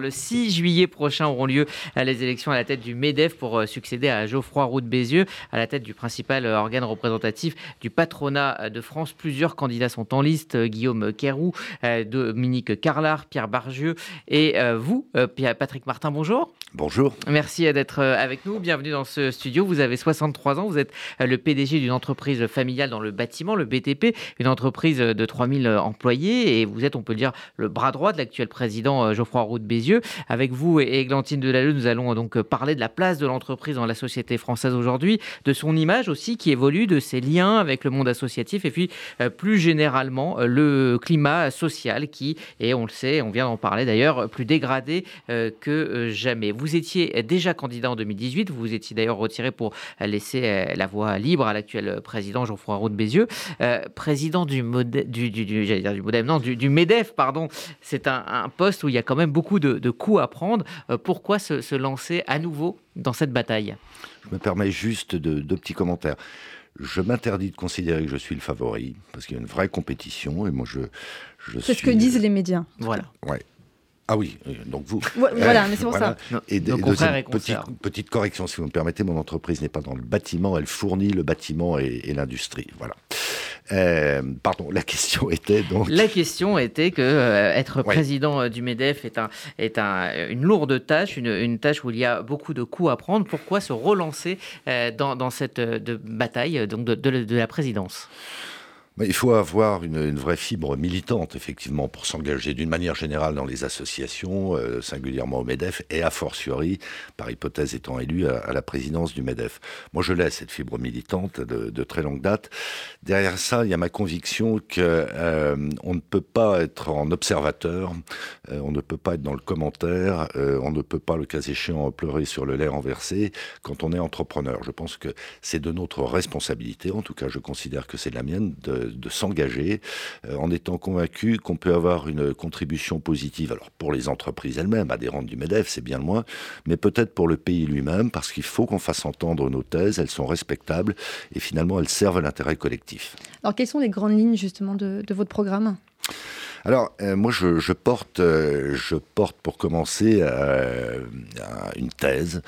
Le 6 juillet prochain auront lieu euh, les élections à la tête du MEDEF pour euh, succéder à Geoffroy Roux de Bézieux, à la tête du principal euh, organe représentatif du patronat de France. Plusieurs candidats sont en liste Guillaume Querroux, Dominique Carlard, Pierre Bargieux et vous, Patrick Martin. Bonjour. Bonjour. Merci d'être avec nous. Bienvenue dans ce studio. Vous avez 63 ans. Vous êtes le PDG d'une entreprise familiale dans le bâtiment, le BTP, une entreprise de 3000 employés. Et vous êtes, on peut dire, le bras droit de l'actuel président Geoffroy Roux de Bézieux. Avec vous et Églantine Delalleux, nous allons donc parler de la place de l'entreprise dans la société française aujourd'hui, de son image aussi qui évolue, de ses liens avec le monde associatif et puis euh, plus généralement euh, le climat social qui est, on le sait, on vient d'en parler d'ailleurs, plus dégradé euh, que jamais. Vous étiez déjà candidat en 2018, vous vous étiez d'ailleurs retiré pour laisser la voie libre à l'actuel président Jean-François Roux de Bézieux, président du, du, du, dire du, modem, non, du, MEDEF, pardon. C'est un, un poste où il y a quand même beaucoup de, de coups à prendre. Euh, pourquoi se, lancer à nouveau dans cette bataille? Je me permets juste de, deux petits commentaires. Je m'interdis de considérer que je suis le favori, parce qu'il y a une vraie compétition, et moi je... je C'est ce que disent les médias. Voilà. Ouais. Ah oui, donc vous. voilà, mais c'est pour ça. Et, petite, petite, correction, si vous me permettez, mon entreprise n'est pas dans le bâtiment, elle fournit le bâtiment et, l'industrie. Voilà. Euh, pardon, la question était donc. La question était que euh, être président euh, du MEDEF est, un, est un, une lourde tâche, une, une, tâche où il y a beaucoup de coups à prendre. Pourquoi se relancer dans, dans, cette de bataille donc de, de la présidence? Il faut avoir une, vraie fibre militante, effectivement, pour s'engager d'une manière générale dans les associations, euh, singulièrement au MEDEF, et a fortiori, par hypothèse étant élu, à, la présidence du MEDEF. Moi, je laisse cette fibre militante de, très longue date. Derrière ça, il y a ma conviction qu'on euh, ne peut pas être en observateur, euh, on ne peut pas être dans le commentaire, on ne peut pas, le cas échéant, pleurer sur le lait renversé quand on est entrepreneur. Je pense que c'est de notre responsabilité, en tout cas, je considère que c'est de la mienne, de de, s'engager euh, en étant convaincu qu'on peut avoir une contribution positive. Alors pour les entreprises elles-mêmes, adhérentes du MEDEF, c'est bien loin, mais peut-être pour le pays lui-même, parce qu'il faut qu'on fasse entendre nos thèses, elles sont respectables et finalement elles servent l'intérêt collectif. Alors quelles sont les grandes lignes justement de votre programme? Alors, euh, moi, je, porte, euh, je porte pour commencer euh, une thèse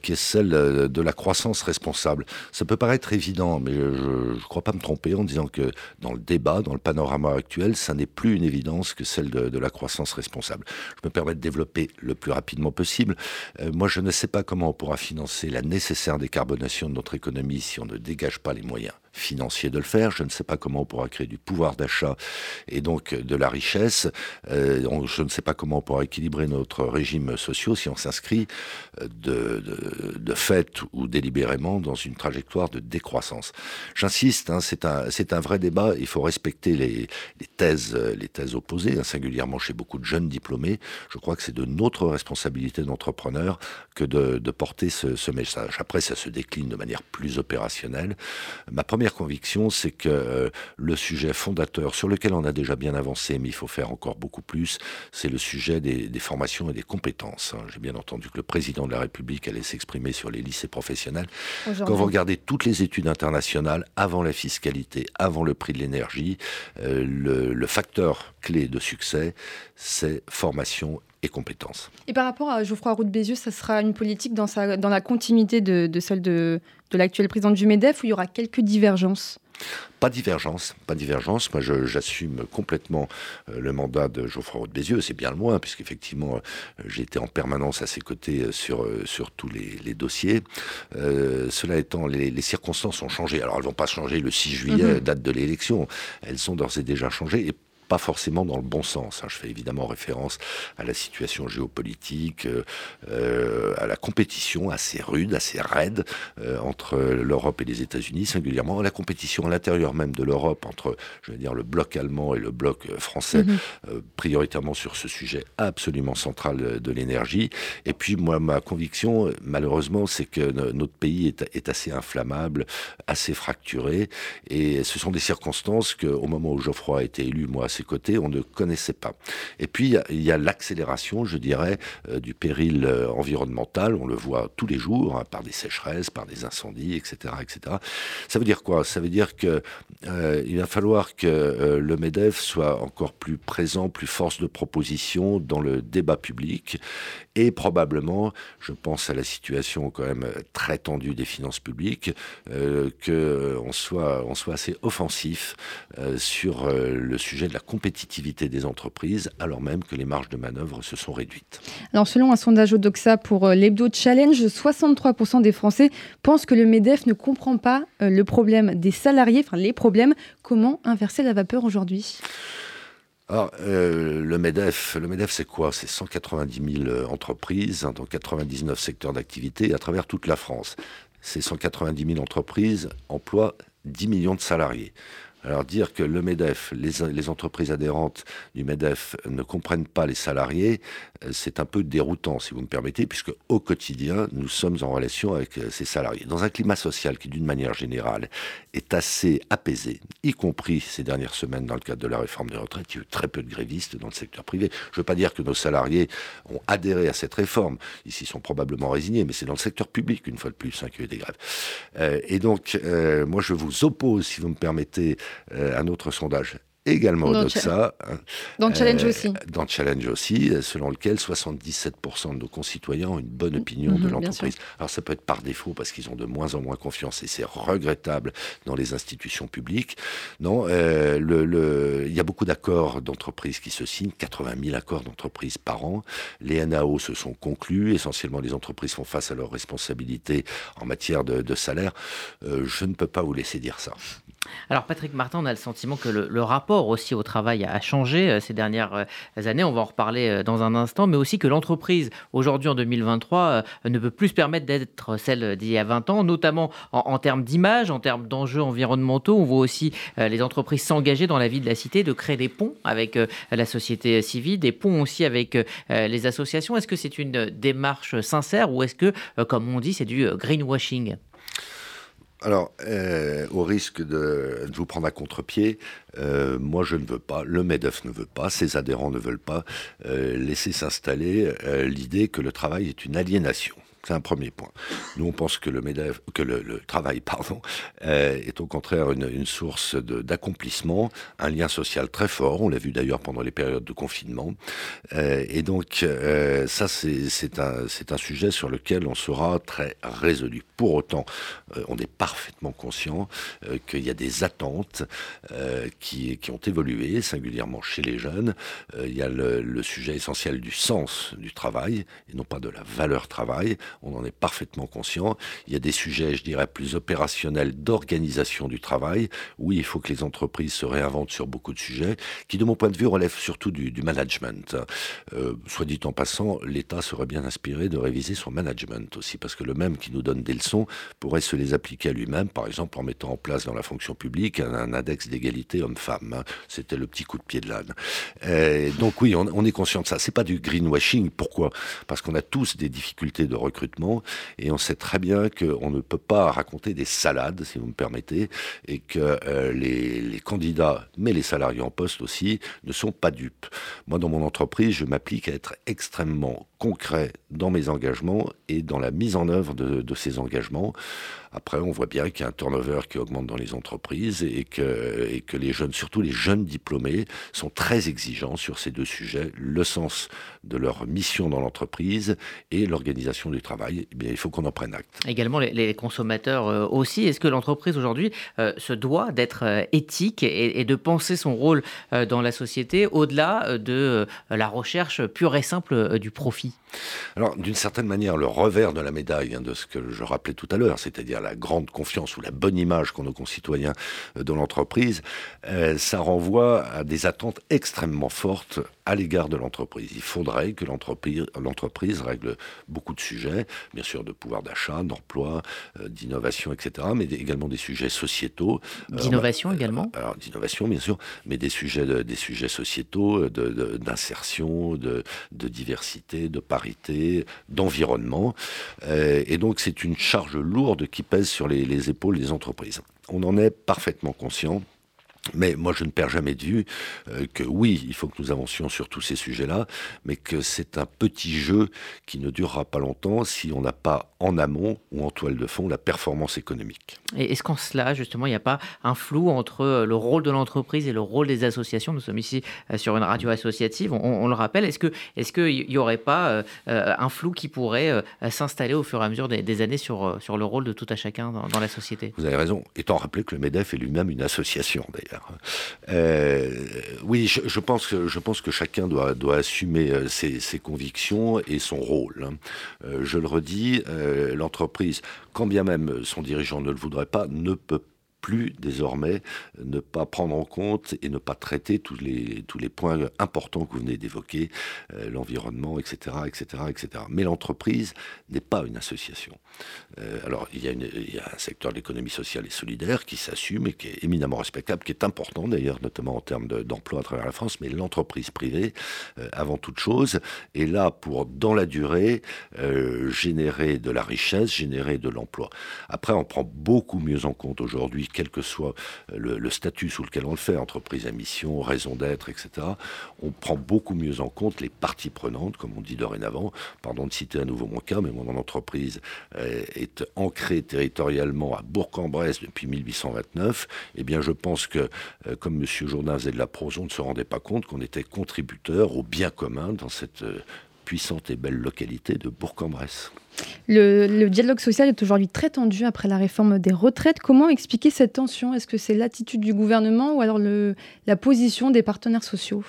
qui est celle de la croissance responsable. Ça peut paraître évident, mais je ne crois pas me tromper en disant que dans le débat, dans le panorama actuel, ça n'est plus une évidence que celle de, de, la croissance responsable. Je me permets de développer le plus rapidement possible. moi, je ne sais pas comment on pourra financer la nécessaire décarbonation de notre économie si on ne dégage pas les moyens financier de le faire. Je ne sais pas comment on pourra créer du pouvoir d'achat et donc de la richesse. Euh, je ne sais pas comment on pourra équilibrer notre régime social si on s'inscrit euh, de, de, de, fait ou délibérément dans une trajectoire de décroissance. J'insiste, hein, c'est un, vrai débat. Il faut respecter les, thèses, les thèses opposées, hein, singulièrement chez beaucoup de jeunes diplômés. Je crois que c'est de notre responsabilité d'entrepreneur que de, de porter ce, ce message. Après, ça se décline de manière plus opérationnelle. Ma première conviction, c'est que euh, le sujet fondateur, sur lequel on a déjà bien avancé, mais il faut faire encore beaucoup plus, c'est le sujet des, formations et des compétences. Hein. J'ai bien entendu que le président de la République allait s'exprimer sur les lycées professionnels. Quand vous regardez toutes les études internationales, avant la fiscalité, avant le prix de l'énergie, euh, le, facteur clé de succès, c'est formation et compétences. Et par rapport à Geoffroy Roux de Bézieux, ça sera une politique dans, sa, dans la continuité de, celle de, de l'actuel président du MEDEF où il y aura quelques divergences? Pas divergence, pas divergence. Moi, j'assume complètement euh, le mandat de Geoffroy Roux de Bézieux. C'est bien le moins, puisqu'effectivement, euh, j'ai été en permanence à ses côtés euh, sur, sur tous les, dossiers. cela étant, les, circonstances ont changé. Alors, elles vont pas changer le 6 juillet, mm-hmm. date de l'élection. Elles sont d'ores et déjà changées. Et pas forcément dans le bon sens. Hein. Je fais évidemment référence à la situation géopolitique, euh, euh, à la compétition assez rude, assez raide euh, entre l'Europe et les États-Unis, singulièrement à la compétition à l'intérieur même de l'Europe entre, je veux dire, le bloc allemand et le bloc français, mhm. prioritairement sur ce sujet absolument central de l'énergie. Et puis moi, ma conviction, malheureusement, c'est que notre pays est, est, assez inflammable, assez fracturé, et ce sont des circonstances que, au moment où Geoffroy a été élu, moi ses côtés, on ne connaissait pas. Et puis, il y a, l'accélération, je dirais, euh, du péril euh, environnemental. On le voit tous les jours, hein, par des sécheresses, par des incendies, etc., etc. Ça veut dire quoi? Ça veut dire que euh, va falloir que le Medef soit encore plus présent, plus force de proposition dans le débat public, et probablement, je pense à la situation quand même très tendue des finances publiques, euh, qu'on soit, on soit assez offensif sur le sujet de la compétitivité des entreprises, alors même que les marges de manœuvre se sont réduites. Alors, selon un sondage Odoxa pour euh, l'Hebdo Challenge, 63% des Français pensent que le MEDEF ne comprend pas euh, le problème des salariés, enfin les problèmes. Comment inverser la vapeur aujourd'hui? Alors, euh, le MEDEF, le MEDEF c'est quoi? C'est 190 000 entreprises hein, dans 99 secteurs d'activité à travers toute la France. Ces 190 000 entreprises emploient 10 millions de salariés. Alors dire que le MEDEF, les, entreprises adhérentes du MEDEF ne comprennent pas les salariés, euh, c'est un peu déroutant, si vous me permettez, puisque au quotidien, nous sommes en relation avec euh, ces salariés. Dans un climat social qui, d'une manière générale, est assez apaisé, y compris ces dernières semaines dans le cadre de la réforme des retraites, il y a eu très peu de grévistes dans le secteur privé. Je ne veux pas dire que nos salariés ont adhéré à cette réforme, ils s'y sont probablement résignés, mais c'est dans le secteur public, une fois de plus, hein, qu'il y a eu des grèves. Euh, et donc, moi, je vous oppose, si vous me permettez, un autre sondage également au Doxa. Hein. Dans Challenge euh, aussi. Dans Challenge aussi, selon lequel 77% de nos concitoyens ont une bonne opinion de mhm, l'entreprise. Alors ça peut être par défaut parce qu'ils ont de moins en moins confiance et c'est regrettable dans les institutions publiques. Non, euh, le, il y a beaucoup d'accords d'entreprises qui se signent, 80 000 accords d'entreprises par an. Les NAO se sont conclus, essentiellement les entreprises font face à leurs responsabilités en matière de, salaire. Euh, je ne peux pas vous laisser dire ça. Alors Patrick Martin, on a le sentiment que le, rapport aussi au travail a changé euh, ces dernières euh, années, on va en reparler euh, dans un instant, mais aussi que l'entreprise aujourd'hui en 2023 ne peut plus se permettre d'être celle d'il y a 20 ans, notamment en, termes d'image, en termes d'enjeux environnementaux. On voit aussi les entreprises s'engager dans la vie de la cité, de créer des ponts avec la société civile, des ponts aussi avec les associations. Est-ce que c'est une démarche sincère ou est-ce que, comme on dit, c'est du greenwashing? Alors, euh, au risque de, vous prendre à contre-pied, euh, moi je ne veux pas, le MEDEF ne veut pas, ses adhérents ne veulent pas euh, laisser s'installer l'idée que le travail est une aliénation. C'est un premier point. Nous, on pense que le, que le, travail pardon, euh, est au contraire une, source d'accomplissement, un lien social très fort. On l'a vu d'ailleurs pendant les périodes de confinement. Euh, et donc, euh, ça, c'est un, sujet sur lequel on sera très résolu. Pour autant, on est parfaitement conscient qu'il y a des attentes qui, ont évolué, singulièrement chez les jeunes. il y a le sujet essentiel du sens du travail, et non pas de la valeur travail on en est parfaitement conscient. Il y a des sujets, je dirais, plus opérationnels d'organisation du travail. Oui, il faut que les entreprises se réinventent sur beaucoup de sujets, qui, de mon point de vue, relèvent surtout du, management. Euh, soit dit en passant, l'État serait bien inspiré de réviser son management aussi, parce que le même qui nous donne des leçons pourrait se les appliquer à lui-même, par exemple en mettant en place dans la fonction publique un, index d'égalité homme-femme. Hein. C'était le petit coup de pied de l'âne. Donc oui, on, on, est conscient de ça. C'est pas du greenwashing. Pourquoi? Parce qu'on a tous des difficultés de recrutement et on sait très bien qu'on ne peut pas raconter des salades, si vous me permettez, et que euh, les, candidats, mais les salariés en poste aussi, ne sont pas dupes. Moi, dans mon entreprise, je m'applique à être extrêmement concret dans mes engagements et dans la mise en œuvre de ces engagements. Après, on voit bien qu'il y a un turnover qui augmente dans les entreprises et que, et que les jeunes, surtout les jeunes diplômés, sont très exigeants sur ces deux sujets, le sens de leur mission dans l'entreprise et l'organisation du travail. Eh bien, il faut qu'on en prenne acte. Également, les, consommateurs euh, aussi. Est-ce que l'entreprise aujourd'hui euh, se doit d'être euh, éthique et, et, de penser son rôle dans la société au-delà de la recherche pure et simple du profit? Alors, d'une certaine manière, le revers de la médaille hein, de ce que je rappelais tout à l'heure, c'est-à-dire la grande confiance ou la bonne image qu'ont nos concitoyens euh, de l'entreprise, euh, ça renvoie à des attentes extrêmement fortes à l'égard de l'entreprise. Il faudrait que l'entreprise règle beaucoup de sujets, bien sûr de pouvoir d'achat, d'emploi, euh, d'innovation, etc., mais également des sujets sociétaux. D'innovation également Alors, d'innovation, bien sûr, mais des sujets, des sujets sociétaux, d'insertion, de, de, diversité, de parité, d'environnement. et donc, c'est une charge lourde qui pèse sur les, épaules des entreprises. On en est parfaitement conscient. Mais moi, je ne perds jamais de vue euh, que oui, il faut que nous avancions sur tous ces sujets-là, mais que c'est un petit jeu qui ne durera pas longtemps si on n'a pas en amont ou en toile de fond la performance économique. Et est-ce qu'en cela, justement, il n'y a pas un flou entre euh, le rôle de l'entreprise et le rôle des associations? Nous sommes ici euh, sur une radio associative, on, le rappelle. Est-ce qu'il n'y aurait pas un flou qui pourrait s'installer au fur et à mesure des, années sur, sur le rôle de tout à chacun dans, dans la société? Vous avez raison, étant rappelé que le MEDEF est lui-même une association d'ailleurs. Euh, oui, je, pense que, chacun doit, doit assumer euh, ses, convictions et son rôle. Hein. Euh, je le redis, l'entreprise, quand bien même son dirigeant ne le voudrait pas, ne peut pas plus désormais ne pas prendre en compte et ne pas traiter tous les, tous les points importants que vous venez d'évoquer, euh, l'environnement, etc., etc., etc. Mais l'entreprise n'est pas une association. Euh, alors, il y, a un secteur de l'économie sociale et solidaire qui s'assume et qui est éminemment respectable, qui est important d'ailleurs, notamment en termes d'emploi à travers la France, mais l'entreprise privée, euh, avant toute chose, est là pour, dans la durée, générer de la richesse, générer de l'emploi. Après, on prend beaucoup mieux en compte aujourd'hui quel que soit euh, le, statut sous lequel on le fait, entreprise à mission, raison d'être, etc., on prend beaucoup mieux en compte les parties prenantes, comme on dit dorénavant. Pardon de citer à nouveau mon cas, mais mon entreprise euh, est ancrée territorialement à Bourg-en-Bresse depuis 1829. Eh bien, je pense que, euh, comme M. Jourdain faisait de la prose, on ne se rendait pas compte qu'on était contributeur au bien commun dans cette puissante et belle localité de Bourg-en-Bresse. Le, dialogue social est aujourd'hui très tendu après la réforme des retraites. Comment expliquer cette tension? Est-ce que c'est l'attitude du gouvernement ou alors la position des partenaires sociaux?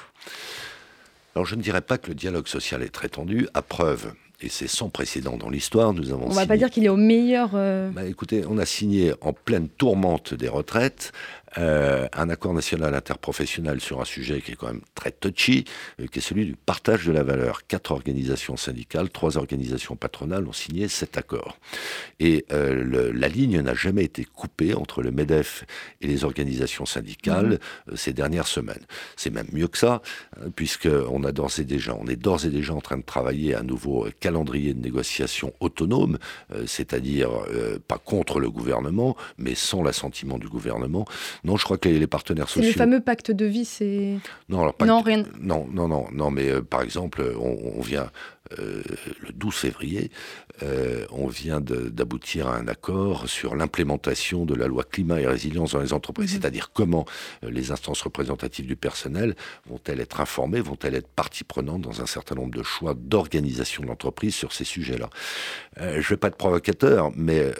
Alors je ne dirais pas que le dialogue social est très tendu, à preuve et c'est sans précédent dans l'histoire. Nous avons. On ne va pas dire qu'il est au meilleur. Euh, bah, écoutez, on a signé en pleine tourmente des retraites euh, un accord national interprofessionnel sur un sujet qui est quand même très touchy, euh, qui est celui du partage de la valeur. Quatre organisations syndicales, trois organisations patronales ont signé cet accord. Et euh, la ligne n'a jamais été coupée entre le MEDEF et les organisations syndicales mmh. ces dernières semaines. C'est même mieux que ça, hein, puisqu'on a d'ores et déjà, on est d'ores et déjà en train de travailler à un nouveau calendrier de négociation autonome, c'est-à-dire pas contre le gouvernement, mais sans l'assentiment du gouvernement. Non, je crois que les, partenaires sociaux. C'est le fameux pacte de vie, c'est. Non, non, rien. Non, non, non, non, mais euh, par exemple, on, vient euh, le 12 février, euh, on vient d'aboutir à un accord sur l'implémentation de la loi climat et résilience dans les entreprises, mhm. c'est-à-dire comment les instances représentatives du personnel vont-elles être informées, vont-elles être partie prenante dans un certain nombre de choix d'organisation de l'entreprise sur ces sujets-là. je ne vais pas être provocateur, mais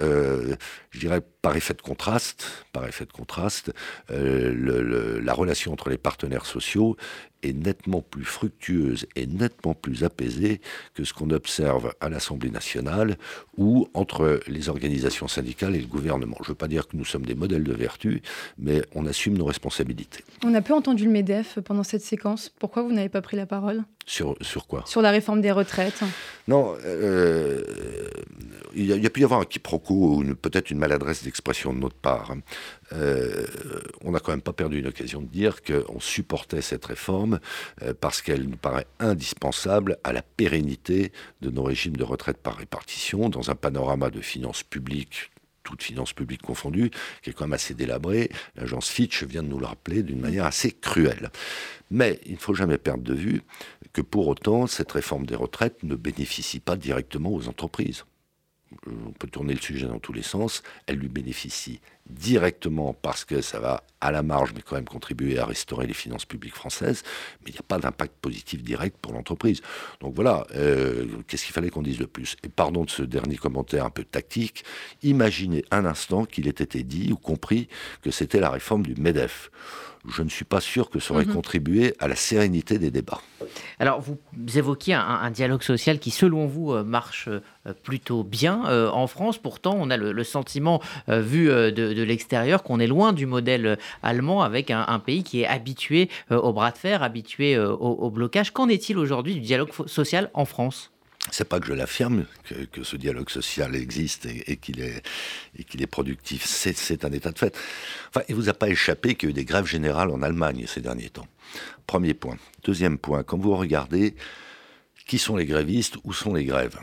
je dirais par effet de contraste, par effet de contraste, euh, la relation entre les partenaires sociaux est nettement plus fructueuse et nettement plus apaisée que ce qu'on observe à l'Assemblée nationale ou entre les organisations syndicales et le gouvernement. Je ne veux pas dire que nous sommes des modèles de vertu, mais on assume nos responsabilités. On a peu entendu le MEDEF pendant cette séquence. Pourquoi vous n'avez pas pris la parole? Sur, sur quoi Sur la réforme des retraites. Non, euh, il, y a, pu y avoir un quiproquo ou peut-être une maladresse d'expression de notre part. Hein. Euh, on n'a quand même pas perdu une occasion de dire qu'on supportait cette réforme euh, parce qu'elle nous paraît indispensable à la pérennité de nos régimes de retraite par répartition dans un panorama de finances publiques toutes finances publiques confondues, qui est quand même assez délabré. L'agence Fitch vient de nous le rappeler d'une manière assez cruelle. Mais il ne faut jamais perdre de vue que pour autant, cette réforme des retraites ne bénéficie pas directement aux entreprises on peut tourner le sujet dans tous les sens, elle lui bénéficie directement parce que ça va à la marge, mais quand même contribuer à restaurer les finances publiques françaises, mais il n'y a pas d'impact positif direct pour l'entreprise. Donc voilà, euh, qu'est-ce qu'il fallait qu'on dise de plus? Et pardon de ce dernier commentaire un peu tactique, imaginez un instant qu'il ait été dit ou compris que c'était la réforme du MEDEF je ne suis pas sûr que ça aurait mhm. contribué à la sérénité des débats. Alors, vous évoquiez un, dialogue social qui, selon vous, euh, marche euh, plutôt bien euh, en France. Pourtant, on a le, sentiment, vu de, l'extérieur, qu'on est loin du modèle allemand avec un, pays qui est habitué au bras de fer, habitué au blocage. Qu'en est-il aujourd'hui du dialogue social en France? C'est pas que je l'affirme que, ce dialogue social existe et, qu'il est, est productif. C'est un état de fait. Enfin, il vous a pas échappé qu'il y a eu des grèves générales en Allemagne ces derniers temps. Premier point. Deuxième point. Quand vous regardez qui sont les grévistes, où sont les grèves,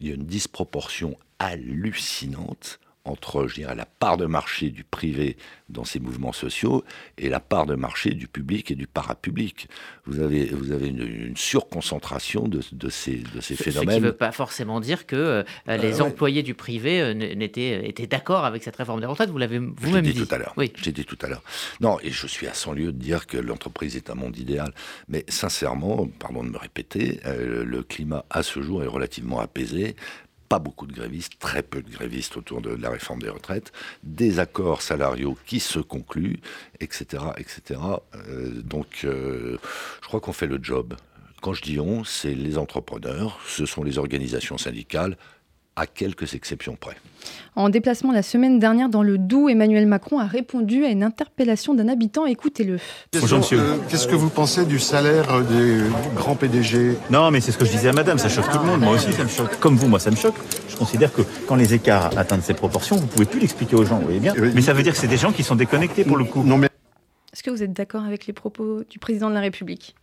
il y a une disproportion hallucinante entre, je dirais, la part de marché du privé dans ces mouvements sociaux et la part de marché du public et du parapublic. Vous avez, vous avez une, surconcentration de, de, ces, de ces phénomènes. Ce qui ne veut pas forcément dire que euh, euh, les employés du privé euh, n'étaient étaient d'accord avec cette réforme des retraites. Vous l'avez vous-même dit. tout à l'heure. Oui. J'ai dit tout à l'heure. Non, et je suis à 100 lieues de dire que l'entreprise est un monde idéal. Mais sincèrement, pardon de me répéter, le climat à ce jour est relativement apaisé pas beaucoup de grévistes, très peu de grévistes autour de la réforme des retraites, des accords salariaux qui se concluent, etc. etc. Euh, donc euh, je crois qu'on fait le job. Quand je dis on, c'est les entrepreneurs, ce sont les organisations syndicales, à quelques exceptions près. En déplacement la semaine dernière dans le Doubs, Emmanuel Macron a répondu à une interpellation d'un habitant. Écoutez-le. Bonjour monsieur. Euh, qu'est-ce que vous pensez du salaire des grands PDG Non, mais c'est ce que je disais à madame, ça choque tout le monde. Moi aussi, ça me choque. Comme vous, moi, ça me choque. Je considère que quand les écarts atteignent ces proportions, vous pouvez plus l'expliquer aux gens, vous voyez bien. Mais ça veut dire que c'est des gens qui sont déconnectés pour le coup. Non, mais... Est-ce que vous êtes d'accord avec les propos du président de la République?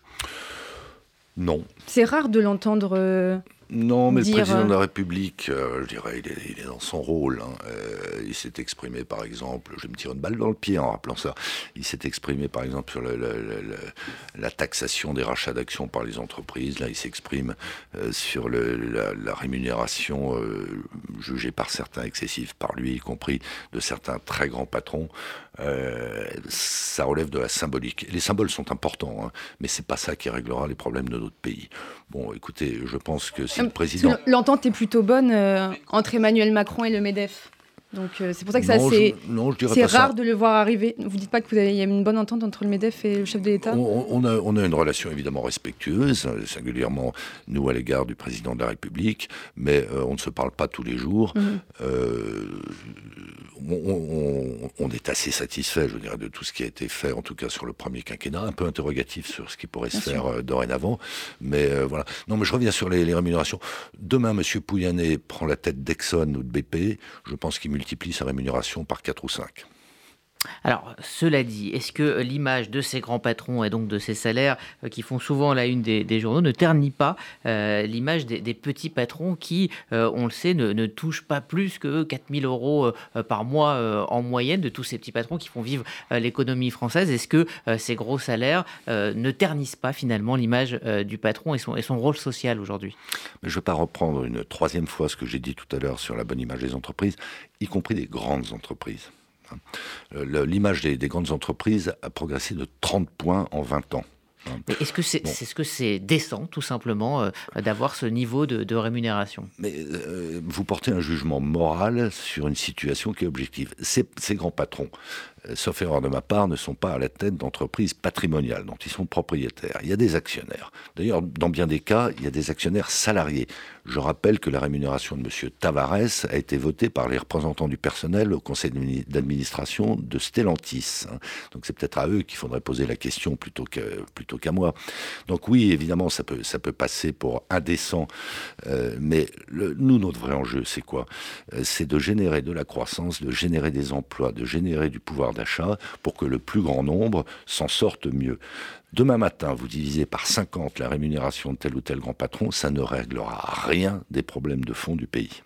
Non. C'est rare de l'entendre. Non, mais le président de la euh, République, euh, je dirais, il est, dans son rôle. Hein. Euh, il s'est exprimé, par exemple, je vais me tirer une balle dans le pied en rappelant ça, il s'est exprimé, par exemple, sur la taxation des rachats d'actions par les entreprises. Là, il s'exprime sur la, rémunération jugée par certains excessive par lui, y compris de certains très grands patrons. Ça relève de la symbolique. les symboles sont importants, hein, mais c'est pas ça qui réglera les problèmes de notre pays. Bon, écoutez, je pense que si le président... L'entente est plutôt bonne euh, entre Emmanuel Macron et le MEDEF. Donc euh, c'est pour ça que c'est c'est rare de le voir arriver. Vous dites pas qu'il y a une bonne entente entre le Medef et le chef de l'État? On, a, on, a, une relation évidemment respectueuse, singulièrement nous à l'égard du président de la République, mais euh, on ne se parle pas tous les jours. Mhm. Euh, on, est assez satisfait, je dirais, de tout ce qui a été fait, en tout cas sur le premier quinquennat, un peu interrogatif sur ce qui pourrait se faire dorénavant, mais voilà. Non, mais je reviens sur les, les rémunérations. Demain, M. Pouyanné prend la tête d'Exxon ou de BP. Je pense qu'il multiplie sa rémunération par 4 ou 5. Alors, cela dit, est-ce que l'image de ces grands patrons et donc de ces salaires euh, qui font souvent la une des, journaux ne ternit pas euh, l'image des, petits patrons qui, euh, on le sait, ne, touchent pas plus que 4000 euros par mois en moyenne de tous ces petits patrons qui font vivre l'économie française? Est-ce que ces gros salaires ne ternissent pas finalement l'image du patron et son, rôle social aujourd'hui? Je ne vais pas reprendre une troisième fois ce que j'ai dit tout à l'heure sur la bonne image des entreprises, y compris des grandes entreprises. Euh, l'image des, grandes entreprises a progressé de 30 points en 20 ans. Est-ce que c'est ce que c'est décent, tout simplement, euh, d'avoir ce niveau de, rémunération? Mais euh, vous portez un jugement moral sur une situation qui est objective. ces grands patrons sauf erreur de ma part, ne sont pas à la tête d'entreprises patrimoniales dont ils sont propriétaires. Il y a des actionnaires. D'ailleurs, dans bien des cas, il y a des actionnaires salariés. Je rappelle que la rémunération de M. Tavares a été votée par les représentants du personnel au conseil d'administration de Stellantis. Hein. Donc c'est peut-être à eux qu'il faudrait poser la question plutôt qu'à moi. Donc oui, évidemment, ça peut, ça peut passer pour indécent. Euh, mais nous, notre vrai enjeu, c'est quoi? Euh, C'est de générer de la croissance, de générer des emplois, de générer du d'achat pour que le plus grand nombre s'en sorte mieux. Demain matin, vous divisez par 50 la rémunération de tel ou tel grand patron, ça ne réglera rien des problèmes de fond du pays.